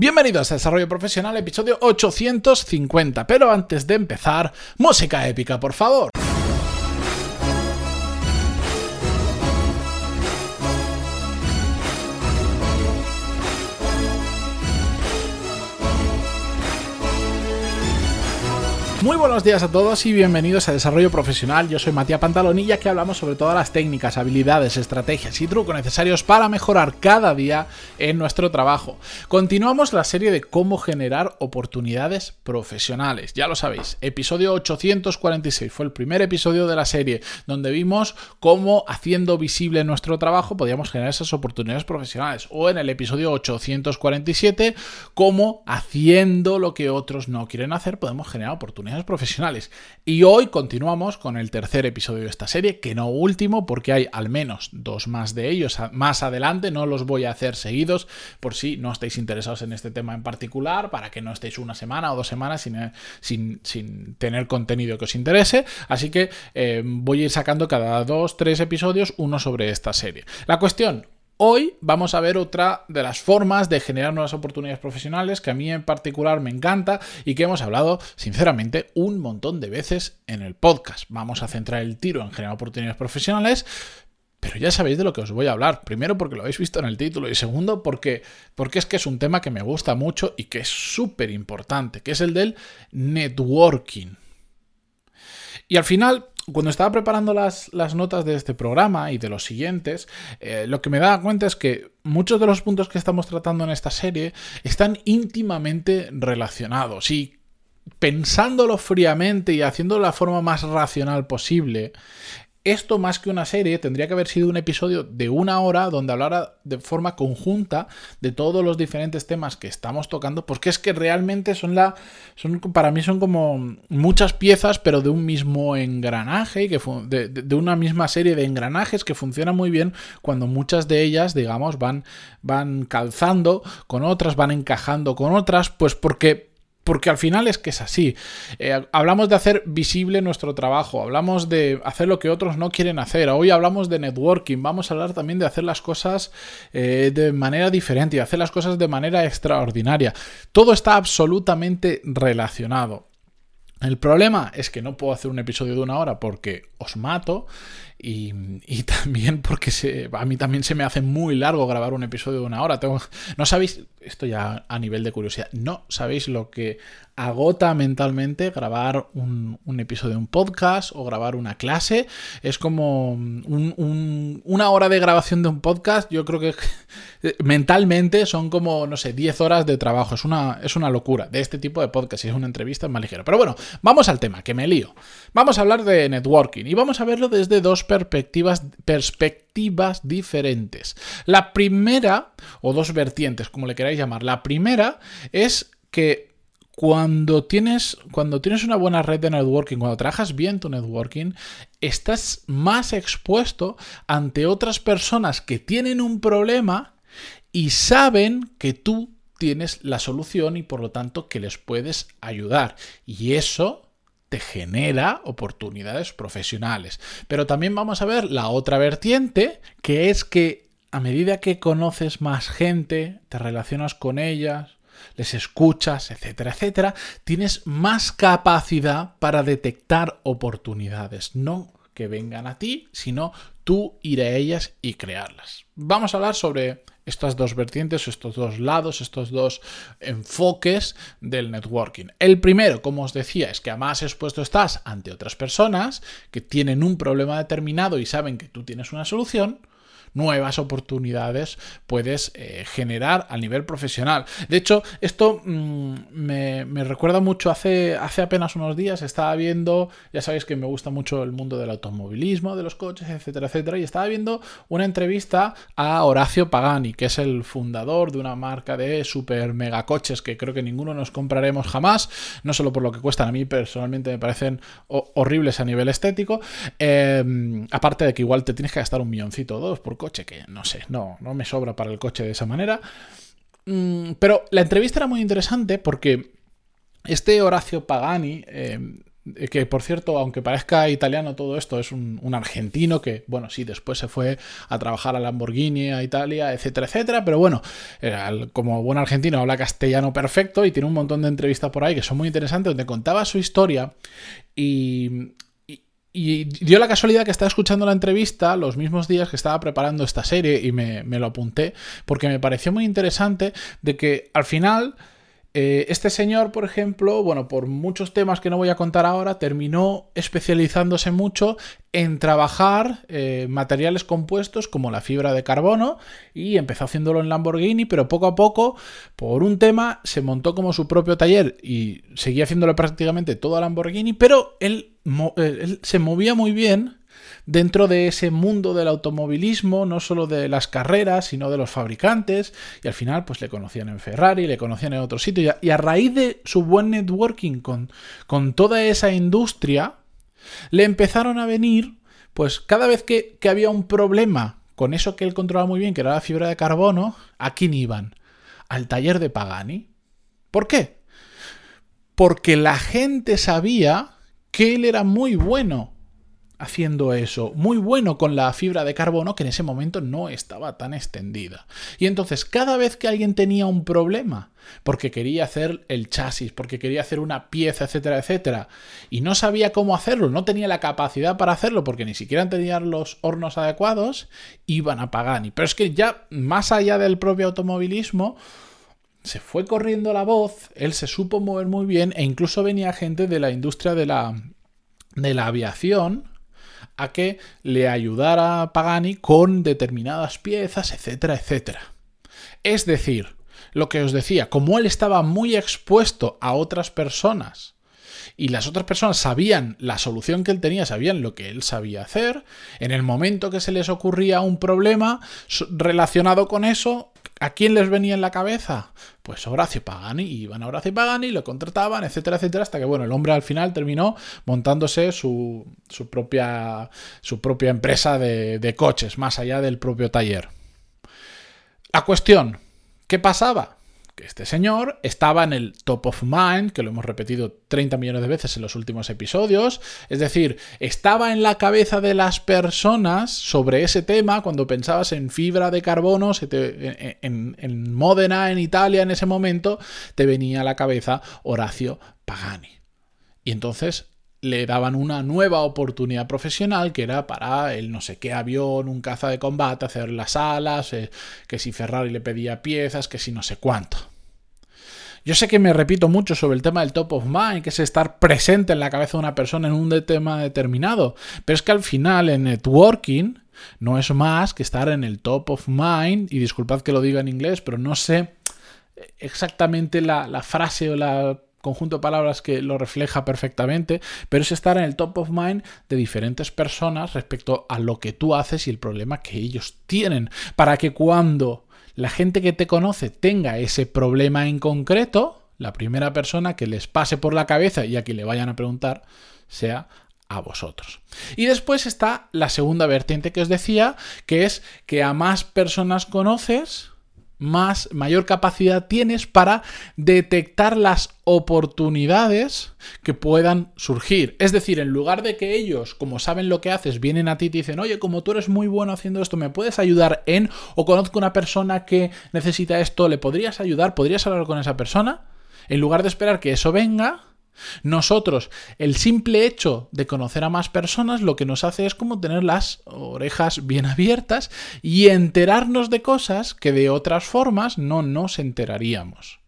Bienvenidos a Desarrollo Profesional, episodio 850. Pero antes de empezar, música épica, por favor. Muy buenos días a todos y bienvenidos a Desarrollo Profesional. Yo soy Matías Pantalón y aquí hablamos sobre todas las técnicas, habilidades, estrategias y trucos necesarios para mejorar cada día en nuestro trabajo. Continuamos la serie de cómo generar oportunidades profesionales. Ya lo sabéis, episodio 846 fue el primer episodio de la serie donde vimos cómo haciendo visible nuestro trabajo podíamos generar esas oportunidades profesionales. O en el episodio 847, cómo haciendo lo que otros no quieren hacer podemos generar oportunidades profesionales. Y hoy continuamos con el tercer episodio de esta serie, que no último, porque hay al menos dos más de ellos más adelante, no los voy a hacer seguidos por si no estáis interesados en este tema en particular, para que no estéis una semana o dos semanas sin, sin, tener contenido que os interese. Así que eh, voy a ir sacando cada dos, tres episodios uno sobre esta serie. La cuestión, Hoy vamos a ver otra de las formas de generar nuevas oportunidades profesionales que a mí en particular me encanta y que hemos hablado sinceramente un montón de veces en el podcast. Vamos a centrar el tiro en generar oportunidades profesionales, pero ya sabéis de lo que os voy a hablar. Primero porque lo habéis visto en el título y segundo porque, porque es que es un tema que me gusta mucho y que es súper importante, que es el del networking. Y al final cuando estaba preparando las, notas de este programa y de los siguientes, eh, lo que me daba cuenta es que muchos de los puntos que estamos tratando en esta serie están íntimamente relacionados y pensándolo fríamente y haciéndolo de la forma más racional posible, esto más que una serie tendría que haber sido un episodio de una hora donde hablara de forma conjunta de todos los diferentes temas que estamos tocando, porque es que realmente son la son para mí son como muchas piezas pero de un mismo engranaje que de, de, una misma serie de engranajes que funcionan muy bien cuando muchas de ellas, digamos, van van calzando con otras, van encajando con otras, pues porque porque al final es que es así. Eh, hablamos de hacer visible nuestro trabajo, hablamos de hacer lo que otros no quieren hacer. Hoy hablamos de networking, vamos a hablar también de hacer las cosas eh, de manera diferente y hacer las cosas de manera extraordinaria. Todo está absolutamente relacionado. El problema es que no puedo hacer un episodio de una hora porque os mato y, también porque se, a mí también se me hace muy largo grabar un episodio de una hora. Tengo, no sabéis, esto ya a nivel de curiosidad, no sabéis lo que agota mentalmente grabar un, episodio de un podcast o grabar una clase. Es como una hora de grabación de un podcast, yo creo que mentalmente son como, no sé, 10 horas de trabajo. Es una, es una locura de este tipo de podcast. Si es una entrevista es más ligero. Pero bueno, vamos al tema, que me lío. Vamos a hablar de networking y vamos a verlo desde dos perspectivas, perspectivas diferentes. La primera, o dos vertientes, como le queráis llamar. La primera es que cuando tienes, cuando tienes una buena red de networking, cuando trabajas bien tu networking, estás más expuesto ante otras personas que tienen un problema y saben que tú tienes la solución y por lo tanto que les puedes ayudar. Y eso te genera oportunidades profesionales. Pero también vamos a ver la otra vertiente, que es que a medida que conoces más gente, te relacionas con ellas, les escuchas, etcétera, etcétera, tienes más capacidad para detectar oportunidades. No que vengan a ti, sino tú ir a ellas y crearlas. Vamos a hablar sobre estas dos vertientes, estos dos lados, estos dos enfoques del networking. El primero, como os decía, es que a más expuesto estás ante otras personas que tienen un problema determinado y saben que tú tienes una solución nuevas oportunidades puedes eh, generar a nivel profesional. De hecho, esto mm, me, recuerda mucho, hace, hace apenas unos días estaba viendo, ya sabéis que me gusta mucho el mundo del automovilismo, de los coches, etcétera, etcétera, y estaba viendo una entrevista a Horacio Pagani, que es el fundador de una marca de super mega coches que creo que ninguno nos compraremos jamás, no solo por lo que cuestan, a mí personalmente me parecen horribles a nivel estético, em, aparte de que igual te tienes que gastar un milloncito o dos coche, que no sé, no, no me sobra para el coche de esa manera. Mm, pero la entrevista era muy interesante porque este Horacio Pagani eh, que por cierto, aunque parezca italiano todo esto, es un, argentino que, bueno, sí, después se fue a trabajar a Lamborghini, a Italia, etcétera, etcétera, pero bueno, eh, como buen argentino habla castellano perfecto y tiene un montón de entrevistas por ahí que son muy interesantes, donde contaba su historia y, y dio la casualidad que estaba escuchando la entrevista los mismos días que estaba preparando esta serie y me, me, lo apunté porque me pareció muy interesante de que al final eh, este señor, por ejemplo, bueno, por muchos temas que no voy a contar ahora, terminó especializándose mucho en trabajar eh, materiales compuestos como la fibra de carbono y empezó haciéndolo en Lamborghini, pero poco a poco, por un tema, se montó como su propio taller y seguía haciéndolo prácticamente todo a Lamborghini, pero él, eh, él se movía muy bien dentro de ese mundo del automovilismo, no solo de las carreras, sino de los fabricantes, y al final pues le conocían en Ferrari, le conocían en otro sitio, y a, raíz de su buen networking con, con toda esa industria, le empezaron a venir, pues cada vez que, que había un problema con eso que él controlaba muy bien, que era la fibra de carbono, ¿a quién iban? Al taller de Pagani. ¿Por qué? Porque la gente sabía que él era muy bueno haciendo eso, muy bueno con la fibra de carbono que en ese momento no estaba tan extendida. Y entonces cada vez que alguien tenía un problema, porque quería hacer el chasis, porque quería hacer una pieza, etcétera, etcétera, y no sabía cómo hacerlo, no tenía la capacidad para hacerlo porque ni siquiera tenían los hornos adecuados, iban a Pagani. Pero es que ya más allá del propio automovilismo, se fue corriendo la voz, él se supo mover muy bien e incluso venía gente de la industria de la, de la aviación a que le ayudara Pagani con determinadas piezas, etcétera, etcétera. Es decir, lo que os decía, como él estaba muy expuesto a otras personas y las otras personas sabían la solución que él tenía, sabían lo que él sabía hacer, en el momento que se les ocurría un problema relacionado con eso, ¿A quién les venía en la cabeza? Pues Horacio Pagani. Iban a Horacio Pagani, lo contrataban, etcétera, etcétera, hasta que bueno, el hombre al final terminó montándose su, su, propia, su propia empresa de, de coches, más allá del propio taller. La cuestión, ¿qué pasaba? Este señor estaba en el top of mind, que lo hemos repetido 30 millones de veces en los últimos episodios, es decir, estaba en la cabeza de las personas sobre ese tema cuando pensabas en fibra de carbono, en, en Módena, en Italia, en ese momento, te venía a la cabeza Horacio Pagani. Y entonces le daban una nueva oportunidad profesional que era para el no sé qué avión, un caza de combate, hacer las alas, eh, que si Ferrari le pedía piezas, que si no sé cuánto. Yo sé que me repito mucho sobre el tema del top of mind, que es estar presente en la cabeza de una persona en un tema determinado, pero es que al final en networking no es más que estar en el top of mind, y disculpad que lo diga en inglés, pero no sé exactamente la, la frase o la conjunto de palabras que lo refleja perfectamente, pero es estar en el top of mind de diferentes personas respecto a lo que tú haces y el problema que ellos tienen, para que cuando la gente que te conoce tenga ese problema en concreto, la primera persona que les pase por la cabeza y a quien le vayan a preguntar sea a vosotros. Y después está la segunda vertiente que os decía, que es que a más personas conoces, más, mayor capacidad tienes para detectar las oportunidades que puedan surgir. Es decir, en lugar de que ellos, como saben lo que haces, vienen a ti y te dicen, oye, como tú eres muy bueno haciendo esto, ¿me puedes ayudar en? O conozco una persona que necesita esto, ¿le podrías ayudar? ¿Podrías hablar con esa persona? En lugar de esperar que eso venga, nosotros, el simple hecho de conocer a más personas lo que nos hace es como tener las orejas bien abiertas y enterarnos de cosas que de otras formas no nos enteraríamos.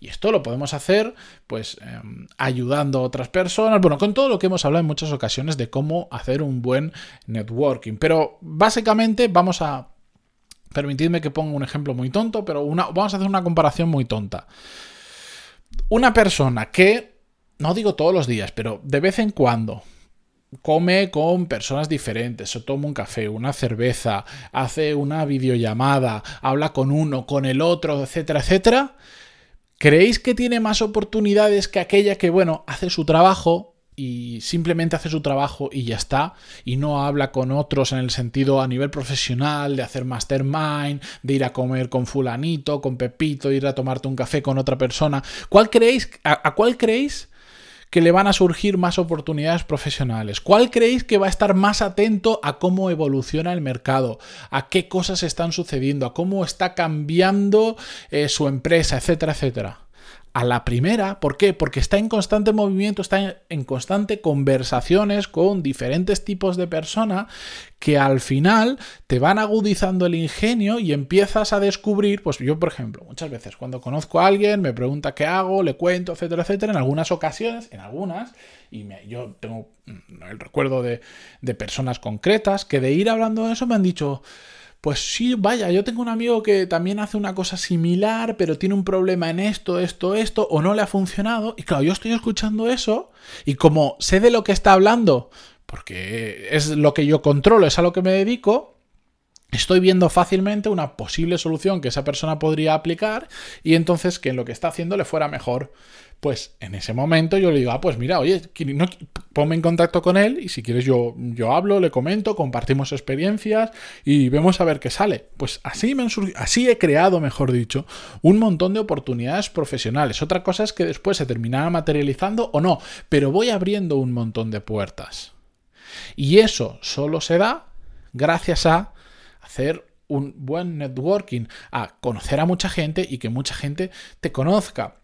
Y esto lo podemos hacer, pues, em, ayudando a otras personas, bueno, con todo lo que hemos hablado en muchas ocasiones de cómo hacer un buen networking. Pero básicamente vamos a... Permitidme que ponga un ejemplo muy tonto, pero una, vamos a hacer una comparación muy tonta. Una persona que no digo todos los días, pero de vez en cuando. Come con personas diferentes, o toma un café, una cerveza, hace una videollamada, habla con uno, con el otro, etcétera, etcétera, ¿creéis que tiene más oportunidades que aquella que, bueno, hace su trabajo y simplemente hace su trabajo y ya está, y no habla con otros en el sentido a nivel profesional, de hacer mastermind, de ir a comer con fulanito, con Pepito, ir a tomarte un café con otra persona? ¿Cuál creéis, a cuál creéis que le van a surgir más oportunidades profesionales? ¿Cuál creéis que va a estar más atento a cómo evoluciona el mercado? ¿A qué cosas están sucediendo? ¿A cómo está cambiando eh, su empresa? Etcétera, etcétera a la primera. ¿Por qué? Porque está en constante movimiento, está en constante conversaciones con diferentes tipos de personas que al final te van agudizando el ingenio y empiezas a descubrir, pues yo por ejemplo, muchas veces cuando conozco a alguien me pregunta qué hago, le cuento, etcétera, etcétera, en algunas ocasiones, en algunas, y yo tengo el recuerdo de, de personas concretas que de ir hablando de eso me han dicho, pues sí, vaya, yo tengo un amigo que también hace una cosa similar, pero tiene un problema en esto, esto, esto, o no le ha funcionado. Y claro, yo estoy escuchando eso y como sé de lo que está hablando, porque es lo que yo controlo, es a lo que me dedico, estoy viendo fácilmente una posible solución que esa persona podría aplicar y entonces que en lo que está haciendo le fuera mejor. Pues en ese momento yo le digo, ah, pues mira, oye, no, ponme en contacto con él y si quieres yo, yo hablo, le comento, compartimos experiencias y vemos a ver qué sale. Pues así, me así he creado, mejor dicho, un montón de oportunidades profesionales. Otra cosa es que después se terminara materializando o no, pero voy abriendo un montón de puertas. Y eso solo se da gracias a hacer un buen networking, a conocer a mucha gente y que mucha gente te conozca.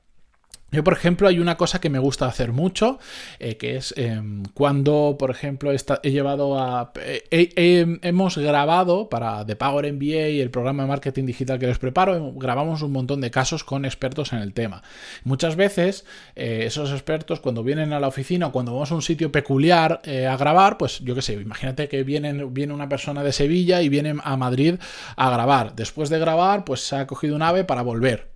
Yo, por ejemplo, hay una cosa que me gusta hacer mucho, eh, que es em, cuando, por ejemplo, he llevado a... hemos grabado para The Power MBA y el programa de marketing digital que les preparo, grabamos un montón de casos con expertos en el tema. Muchas veces eh, esos expertos cuando vienen a la oficina o cuando vamos a un sitio peculiar eh, a grabar, pues yo qué sé, imagínate que vienen, viene una persona de Sevilla y viene a Madrid a grabar. Después de grabar, pues se ha cogido un ave para volver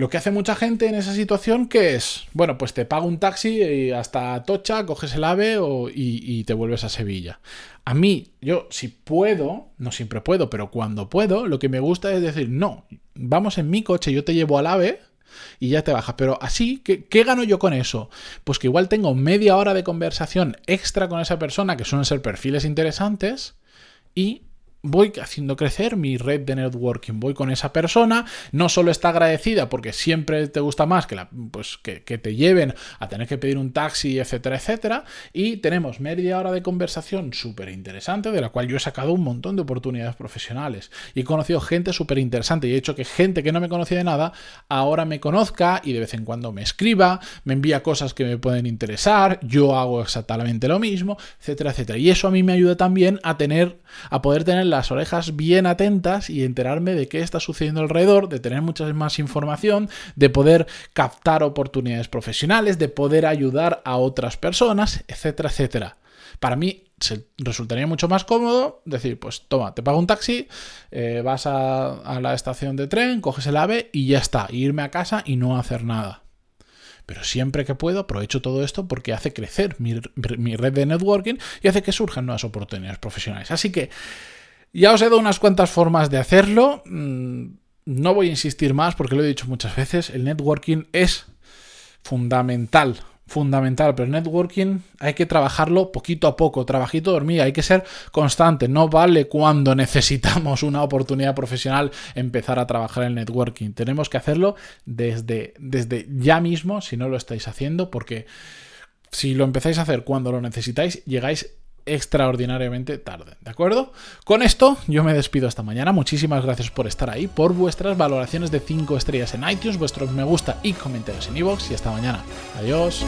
lo que hace mucha gente en esa situación que es, bueno, pues te pago un taxi hasta Tocha, coges el AVE y, te vuelves a Sevilla. A mí, yo si puedo, no siempre puedo, pero cuando puedo, lo que me gusta es decir, no, vamos en mi coche, yo te llevo al AVE y ya te bajas. Pero así, ¿qué, ¿qué, gano yo con eso? Pues que igual tengo media hora de conversación extra con esa persona, que suelen ser perfiles interesantes, y voy haciendo crecer mi red de networking, voy con esa persona, no solo está agradecida porque siempre te gusta más que, la, pues, que, te lleven a tener que pedir un taxi, etcétera, etcétera, y tenemos media hora de conversación súper interesante de la cual yo he sacado un montón de oportunidades profesionales. Y he conocido gente súper interesante y he hecho que gente que no me conocía de nada ahora me conozca y de vez en cuando me escriba, me envía cosas que me pueden interesar, yo hago exactamente lo mismo, etcétera, etcétera. Y eso a mí me ayuda también a tener, a poder tener las orejas bien atentas y enterarme de qué está sucediendo alrededor, de tener mucha más información, de poder captar oportunidades profesionales, de poder ayudar a otras personas, etcétera, etcétera. Para mí resultaría mucho más cómodo decir, pues toma, te pago un taxi, eh, vas a, la estación de tren, coges el AVE y ya está, irme a casa y no hacer nada. Pero siempre que puedo aprovecho todo esto porque hace crecer mi, red de networking y hace que surjan nuevas oportunidades profesionales. Así que ya os he dado unas cuantas formas de hacerlo. Mm, no voy a insistir más porque lo he dicho muchas veces. El networking es fundamental. Fundamental, pero el networking hay que trabajarlo poquito a poco, trabajito dormida, hay que ser constante, no vale cuando necesitamos una oportunidad profesional empezar a trabajar en networking, tenemos que hacerlo desde, desde ya mismo si no lo estáis haciendo, porque si lo empezáis a hacer cuando lo necesitáis, llegáis extraordinariamente tarde, ¿de acuerdo? Con esto yo me despido esta mañana, muchísimas gracias por estar ahí, por vuestras valoraciones de 5 estrellas en iTunes, vuestros me gusta y comentarios en iVoox y hasta mañana. Adiós.